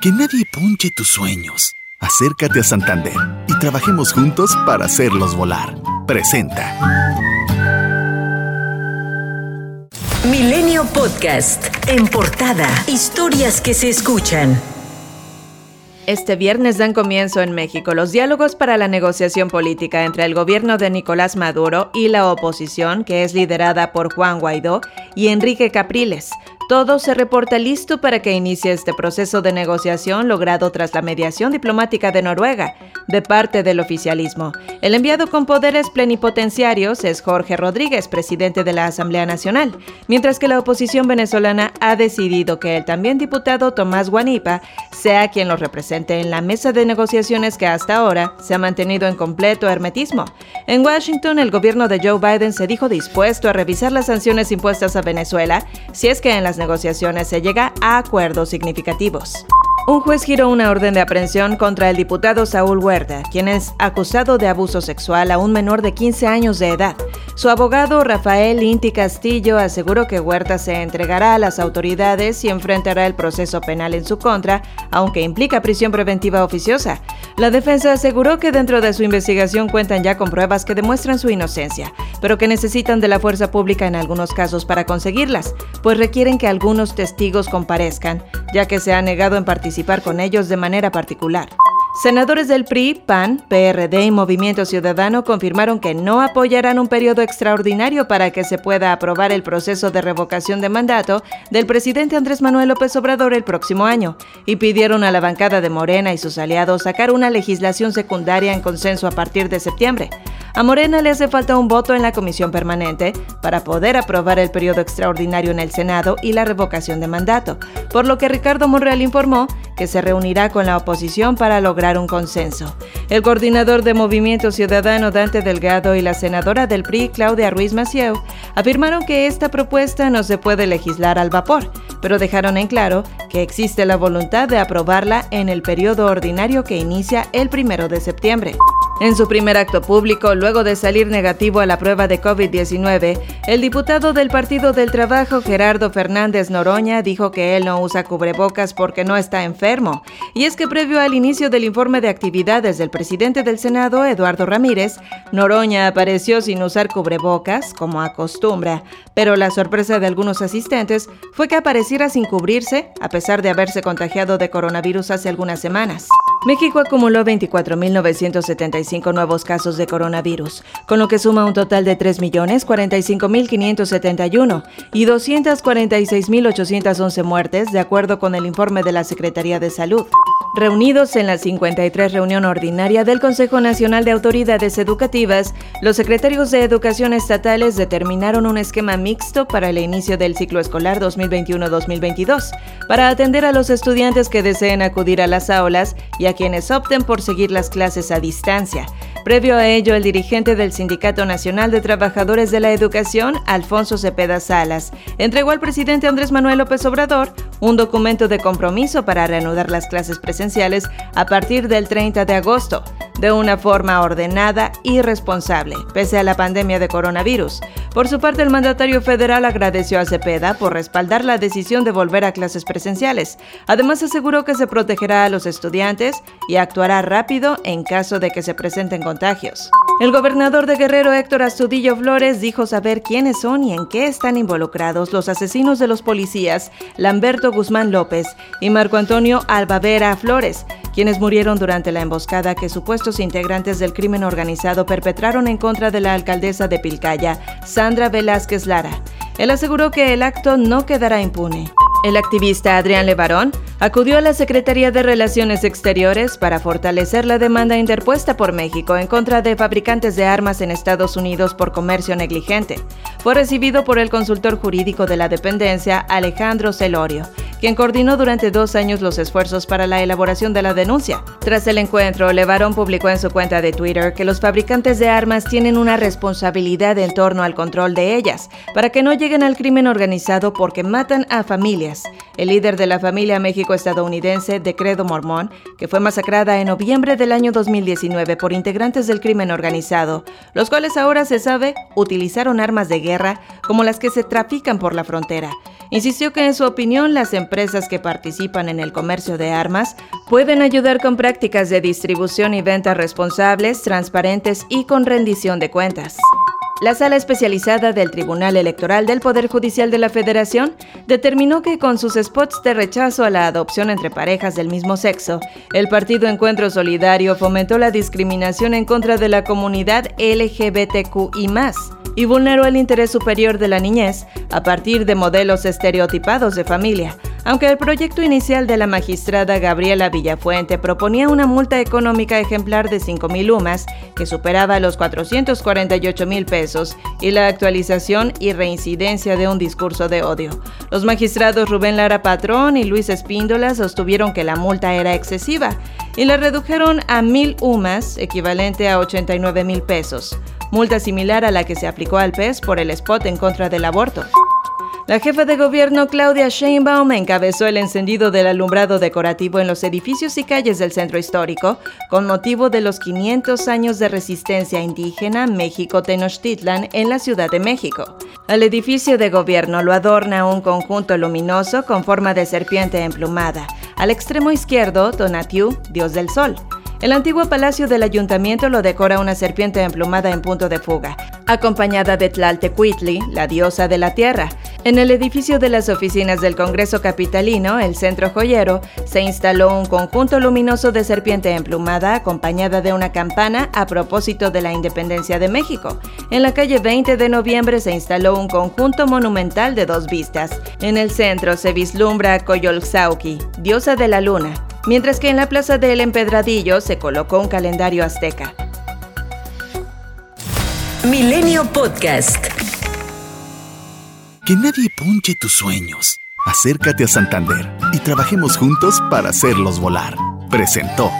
Que nadie ponche tus sueños. Acércate a Santander y trabajemos juntos para hacerlos volar. Presenta. Milenio Podcast. En portada. Historias que se escuchan. Este viernes dan comienzo en México los diálogos para la negociación política entre el gobierno de Nicolás Maduro y la oposición, que es liderada por Juan Guaidó y Enrique Capriles. Todo se reporta listo para que inicie este proceso de negociación logrado tras la mediación diplomática de Noruega de parte del oficialismo. El enviado con poderes plenipotenciarios es Jorge Rodríguez, presidente de la Asamblea Nacional, mientras que la oposición venezolana ha decidido que el también diputado Tomás Guanipa sea quien lo represente en la mesa de negociaciones que hasta ahora se ha mantenido en completo hermetismo. En Washington, el gobierno de Joe Biden se dijo dispuesto a revisar las sanciones impuestas a Venezuela si es que en las negociaciones se llega a acuerdos significativos. Un juez giró una orden de aprehensión contra el diputado Saúl Huerta, quien es acusado de abuso sexual a un menor de 15 años de edad. Su abogado Rafael Inti Castillo aseguró que Huerta se entregará a las autoridades y enfrentará el proceso penal en su contra, aunque implica prisión preventiva oficiosa. La defensa aseguró que dentro de su investigación cuentan ya con pruebas que demuestran su inocencia, pero que necesitan de la fuerza pública en algunos casos para conseguirlas, pues requieren que algunos testigos comparezcan, ya que se ha negado en participar con ellos de manera particular. Senadores del PRI, PAN, PRD y Movimiento Ciudadano confirmaron que no apoyarán un periodo extraordinario para que se pueda aprobar el proceso de revocación de mandato del presidente Andrés Manuel López Obrador el próximo año y pidieron a la bancada de Morena y sus aliados sacar una legislación secundaria en consenso a partir de septiembre. A Morena le hace falta un voto en la comisión permanente para poder aprobar el periodo extraordinario en el Senado y la revocación de mandato, por lo que Ricardo Monreal informó que se reunirá con la oposición para lograr un consenso. El coordinador de Movimiento Ciudadano Dante Delgado y la senadora del PRI Claudia Ruiz Macieu afirmaron que esta propuesta no se puede legislar al vapor, pero dejaron en claro que existe la voluntad de aprobarla en el periodo ordinario que inicia el primero de septiembre. En su primer acto público, luego de salir negativo a la prueba de COVID-19, el diputado del Partido del Trabajo, Gerardo Fernández Noroña, dijo que él no usa cubrebocas porque no está enfermo. Y es que previo al inicio del informe de actividades del presidente del Senado, Eduardo Ramírez, Noroña apareció sin usar cubrebocas, como acostumbra, pero la sorpresa de algunos asistentes fue que apareciera sin cubrirse, a pesar de haberse contagiado de coronavirus hace algunas semanas. México acumuló 24.975 nuevos casos de coronavirus, con lo que suma un total de 3.045.571 y 246.811 muertes, de acuerdo con el informe de la Secretaría de Salud. Reunidos en la 53 reunión ordinaria del Consejo Nacional de Autoridades Educativas, los secretarios de Educación estatales determinaron un esquema mixto para el inicio del ciclo escolar 2021-2022, para atender a los estudiantes que deseen acudir a las aulas y a quienes opten por seguir las clases a distancia. Previo a ello, el dirigente del Sindicato Nacional de Trabajadores de la Educación, Alfonso Cepeda Salas, entregó al presidente Andrés Manuel López Obrador un documento de compromiso para reanudar las clases presenciales a partir del 30 de agosto de una forma ordenada y responsable, pese a la pandemia de coronavirus. Por su parte, el mandatario federal agradeció a Cepeda por respaldar la decisión de volver a clases presenciales. Además, aseguró que se protegerá a los estudiantes y actuará rápido en caso de que se presenten contagios. El gobernador de Guerrero, Héctor Astudillo Flores, dijo saber quiénes son y en qué están involucrados los asesinos de los policías Lamberto Guzmán López y Marco Antonio Albavera Flores, quienes murieron durante la emboscada que supuestos integrantes del crimen organizado perpetraron en contra de la alcaldesa de Pilcaya, Sandra Velázquez Lara. Él aseguró que el acto no quedará impune. El activista Adrián Levarón acudió a la Secretaría de Relaciones Exteriores para fortalecer la demanda interpuesta por México en contra de fabricantes de armas en Estados Unidos por comercio negligente. Fue recibido por el consultor jurídico de la dependencia, Alejandro Celorio, quien coordinó durante dos años los esfuerzos para la elaboración de la denuncia. Tras el encuentro, Levarón publicó en su cuenta de Twitter que los fabricantes de armas tienen una responsabilidad en torno al control de ellas, para que no lleguen al crimen organizado porque matan a familias. El líder de la familia México-estadounidense de Credo Mormón, que fue masacrada en noviembre del año 2019 por integrantes del crimen organizado, los cuales ahora se sabe utilizaron armas de guerra como las que se trafican por la frontera. Insistió que en su opinión las empresas que participan en el comercio de armas pueden ayudar con prácticas de distribución y venta responsables, transparentes y con rendición de cuentas. La sala especializada del Tribunal Electoral del Poder Judicial de la Federación determinó que con sus spots de rechazo a la adopción entre parejas del mismo sexo, el Partido Encuentro Solidario fomentó la discriminación en contra de la comunidad LGBTQI y vulneró el interés superior de la niñez a partir de modelos estereotipados de familia, aunque el proyecto inicial de la magistrada Gabriela Villafuente proponía una multa económica ejemplar de 5.000 UMAS que superaba los 448 mil pesos y la actualización y reincidencia de un discurso de odio. Los magistrados Rubén Lara Patrón y Luis Espíndola sostuvieron que la multa era excesiva y la redujeron a 1.000 UMAS, equivalente a 89 mil pesos multa similar a la que se aplicó al PES por el spot en contra del aborto. La jefa de gobierno Claudia Sheinbaum encabezó el encendido del alumbrado decorativo en los edificios y calles del centro histórico con motivo de los 500 años de resistencia indígena México-Tenochtitlan en la Ciudad de México. Al edificio de gobierno lo adorna un conjunto luminoso con forma de serpiente emplumada. Al extremo izquierdo, Tonatiuh, dios del sol. El antiguo palacio del ayuntamiento lo decora una serpiente emplumada en punto de fuga, acompañada de Tlaltecuitli, la diosa de la tierra. En el edificio de las oficinas del Congreso Capitalino, el Centro Joyero, se instaló un conjunto luminoso de serpiente emplumada acompañada de una campana a propósito de la independencia de México. En la calle 20 de noviembre se instaló un conjunto monumental de dos vistas. En el centro se vislumbra a Coyolxauqui, diosa de la luna, mientras que en la Plaza del Empedradillo se colocó un calendario azteca. Milenio Podcast. Que nadie punche tus sueños. Acércate a Santander y trabajemos juntos para hacerlos volar. Presentó.